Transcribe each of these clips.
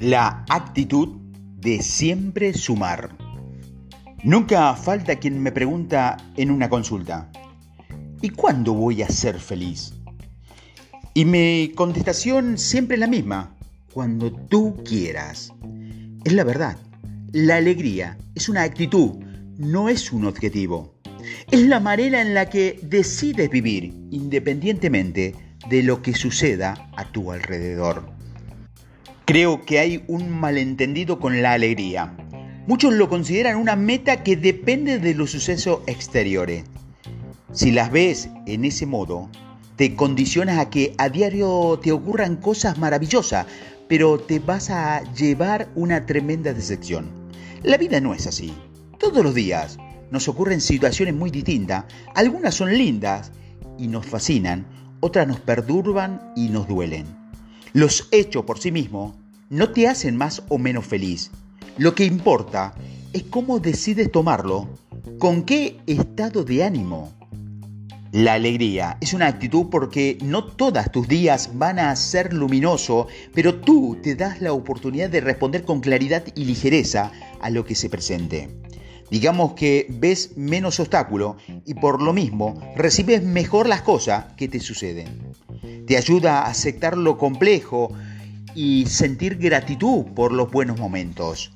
La actitud de siempre sumar. Nunca falta quien me pregunta en una consulta, ¿y cuándo voy a ser feliz? Y mi contestación siempre es la misma, cuando tú quieras. Es la verdad, la alegría es una actitud, no es un objetivo. Es la manera en la que decides vivir independientemente de lo que suceda a tu alrededor. Creo que hay un malentendido con la alegría. Muchos lo consideran una meta que depende de los sucesos exteriores. Si las ves en ese modo, te condicionas a que a diario te ocurran cosas maravillosas, pero te vas a llevar una tremenda decepción. La vida no es así. Todos los días nos ocurren situaciones muy distintas. Algunas son lindas y nos fascinan, otras nos perturban y nos duelen. Los hechos por sí mismos no te hacen más o menos feliz. Lo que importa es cómo decides tomarlo, con qué estado de ánimo. La alegría es una actitud porque no todos tus días van a ser luminosos, pero tú te das la oportunidad de responder con claridad y ligereza a lo que se presente. Digamos que ves menos obstáculo y por lo mismo recibes mejor las cosas que te suceden te ayuda a aceptar lo complejo y sentir gratitud por los buenos momentos.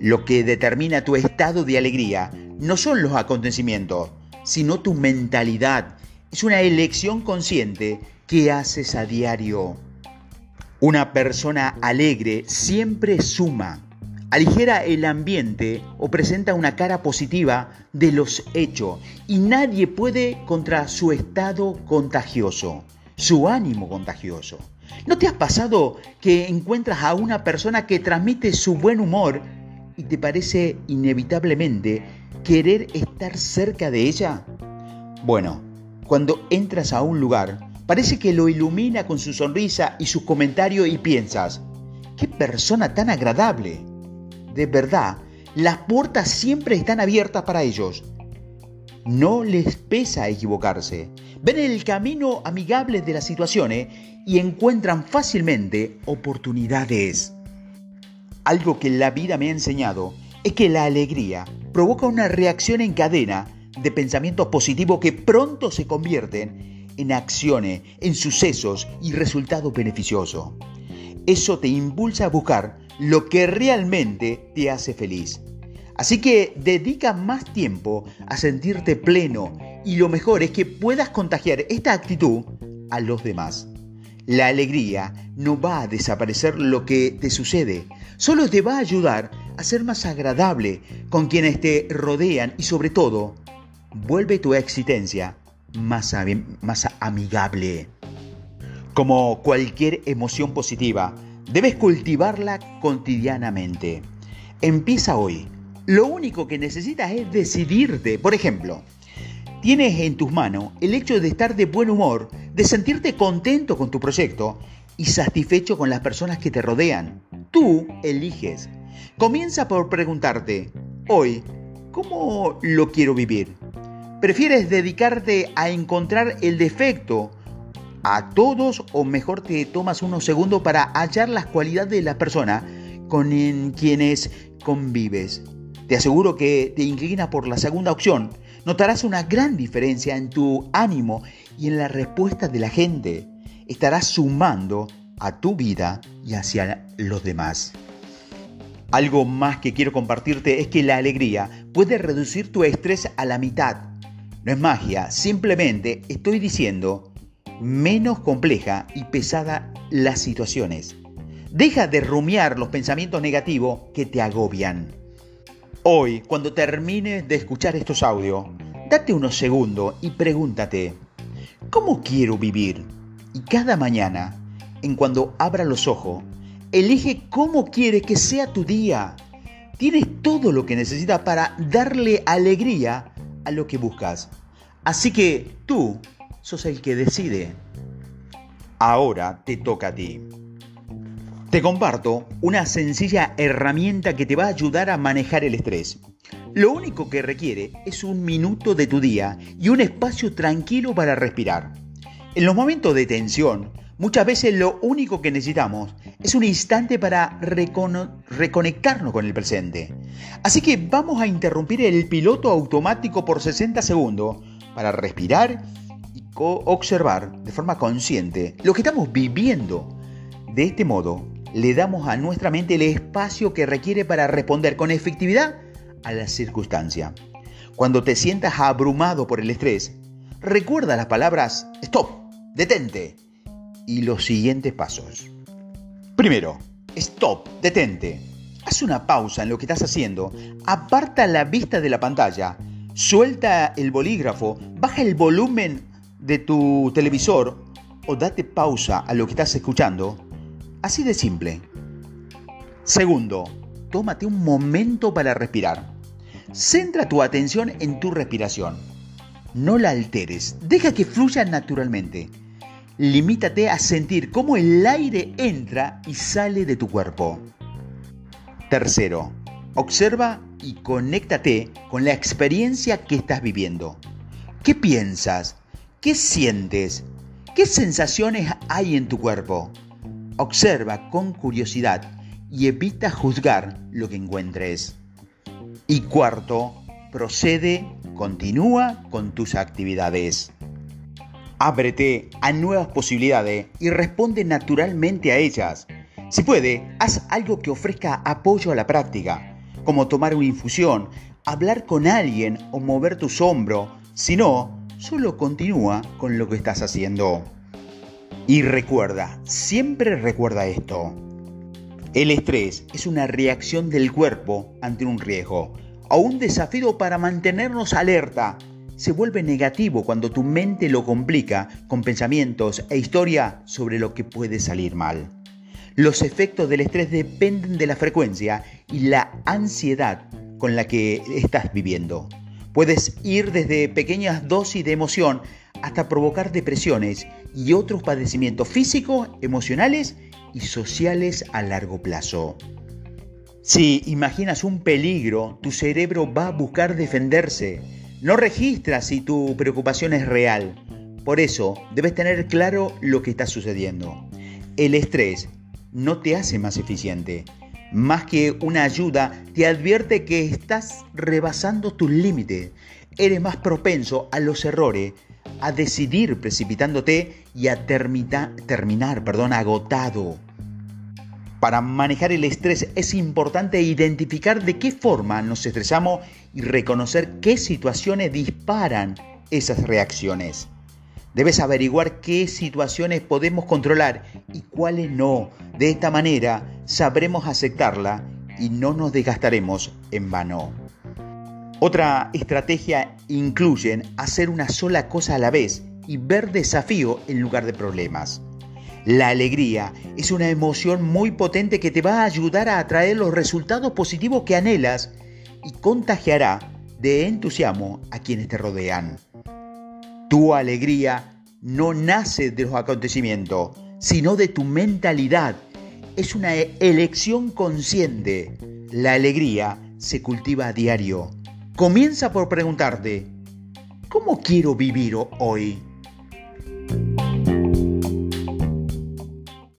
Lo que determina tu estado de alegría no son los acontecimientos, sino tu mentalidad. Es una elección consciente que haces a diario. Una persona alegre siempre suma, aligera el ambiente o presenta una cara positiva de los hechos y nadie puede contra su estado contagioso su ánimo contagioso. ¿No te has pasado que encuentras a una persona que transmite su buen humor y te parece inevitablemente querer estar cerca de ella? Bueno, cuando entras a un lugar, parece que lo ilumina con su sonrisa y su comentario y piensas, qué persona tan agradable. De verdad, las puertas siempre están abiertas para ellos no les pesa equivocarse. Ven el camino amigable de las situaciones y encuentran fácilmente oportunidades. Algo que la vida me ha enseñado es que la alegría provoca una reacción en cadena de pensamientos positivos que pronto se convierten en acciones, en sucesos y resultados beneficiosos. Eso te impulsa a buscar lo que realmente te hace feliz. Así que dedica más tiempo a sentirte pleno y lo mejor es que puedas contagiar esta actitud a los demás. La alegría no va a desaparecer lo que te sucede, solo te va a ayudar a ser más agradable con quienes te rodean y sobre todo, vuelve tu existencia más, más amigable. Como cualquier emoción positiva, debes cultivarla cotidianamente. Empieza hoy lo único que necesitas es decidirte. Por ejemplo, tienes en tus manos el hecho de estar de buen humor, de sentirte contento con tu proyecto y satisfecho con las personas que te rodean. Tú eliges. Comienza por preguntarte, hoy, ¿cómo lo quiero vivir? ¿Prefieres dedicarte a encontrar el defecto a todos o mejor te tomas unos segundos para hallar las cualidades de la persona con quienes convives? Te aseguro que te inclina por la segunda opción. Notarás una gran diferencia en tu ánimo y en la respuesta de la gente. Estarás sumando a tu vida y hacia los demás. Algo más que quiero compartirte es que la alegría puede reducir tu estrés a la mitad. No es magia, simplemente estoy diciendo menos compleja y pesada las situaciones. Deja de rumiar los pensamientos negativos que te agobian. Hoy, cuando termines de escuchar estos audios, date unos segundos y pregúntate, ¿cómo quiero vivir? Y cada mañana, en cuando abra los ojos, elige cómo quiere que sea tu día. Tienes todo lo que necesitas para darle alegría a lo que buscas. Así que tú sos el que decide. Ahora te toca a ti. Te comparto una sencilla herramienta que te va a ayudar a manejar el estrés. Lo único que requiere es un minuto de tu día y un espacio tranquilo para respirar. En los momentos de tensión, muchas veces lo único que necesitamos es un instante para reconectarnos con el presente. Así que vamos a interrumpir el piloto automático por 60 segundos para respirar y observar de forma consciente lo que estamos viviendo. De este modo, le damos a nuestra mente el espacio que requiere para responder con efectividad a la circunstancia. Cuando te sientas abrumado por el estrés, recuerda las palabras stop, detente y los siguientes pasos. Primero, stop, detente. Haz una pausa en lo que estás haciendo, aparta la vista de la pantalla, suelta el bolígrafo, baja el volumen de tu televisor o date pausa a lo que estás escuchando. Así de simple. Segundo, tómate un momento para respirar. Centra tu atención en tu respiración. No la alteres, deja que fluya naturalmente. Limítate a sentir cómo el aire entra y sale de tu cuerpo. Tercero, observa y conéctate con la experiencia que estás viviendo. ¿Qué piensas? ¿Qué sientes? ¿Qué sensaciones hay en tu cuerpo? Observa con curiosidad y evita juzgar lo que encuentres. Y cuarto, procede, continúa con tus actividades. Ábrete a nuevas posibilidades y responde naturalmente a ellas. Si puede, haz algo que ofrezca apoyo a la práctica, como tomar una infusión, hablar con alguien o mover tus hombros. Si no, solo continúa con lo que estás haciendo. Y recuerda, siempre recuerda esto. El estrés es una reacción del cuerpo ante un riesgo o un desafío para mantenernos alerta se vuelve negativo cuando tu mente lo complica con pensamientos e historia sobre lo que puede salir mal. Los efectos del estrés dependen de la frecuencia y la ansiedad con la que estás viviendo. Puedes ir desde pequeñas dosis de emoción hasta provocar depresiones y otros padecimientos físicos, emocionales y sociales a largo plazo. Si imaginas un peligro, tu cerebro va a buscar defenderse no registra si tu preocupación es real. Por eso, debes tener claro lo que está sucediendo. El estrés no te hace más eficiente. Más que una ayuda, te advierte que estás rebasando tus límites. Eres más propenso a los errores, a decidir precipitándote y a terminar perdón, agotado. Para manejar el estrés es importante identificar de qué forma nos estresamos y reconocer qué situaciones disparan esas reacciones. Debes averiguar qué situaciones podemos controlar y cuáles no. De esta manera sabremos aceptarla y no nos desgastaremos en vano. Otra estrategia incluye hacer una sola cosa a la vez y ver desafío en lugar de problemas. La alegría es una emoción muy potente que te va a ayudar a atraer los resultados positivos que anhelas y contagiará de entusiasmo a quienes te rodean. Tu alegría no nace de los acontecimientos, sino de tu mentalidad. Es una elección consciente. La alegría se cultiva a diario. Comienza por preguntarte, ¿cómo quiero vivir hoy?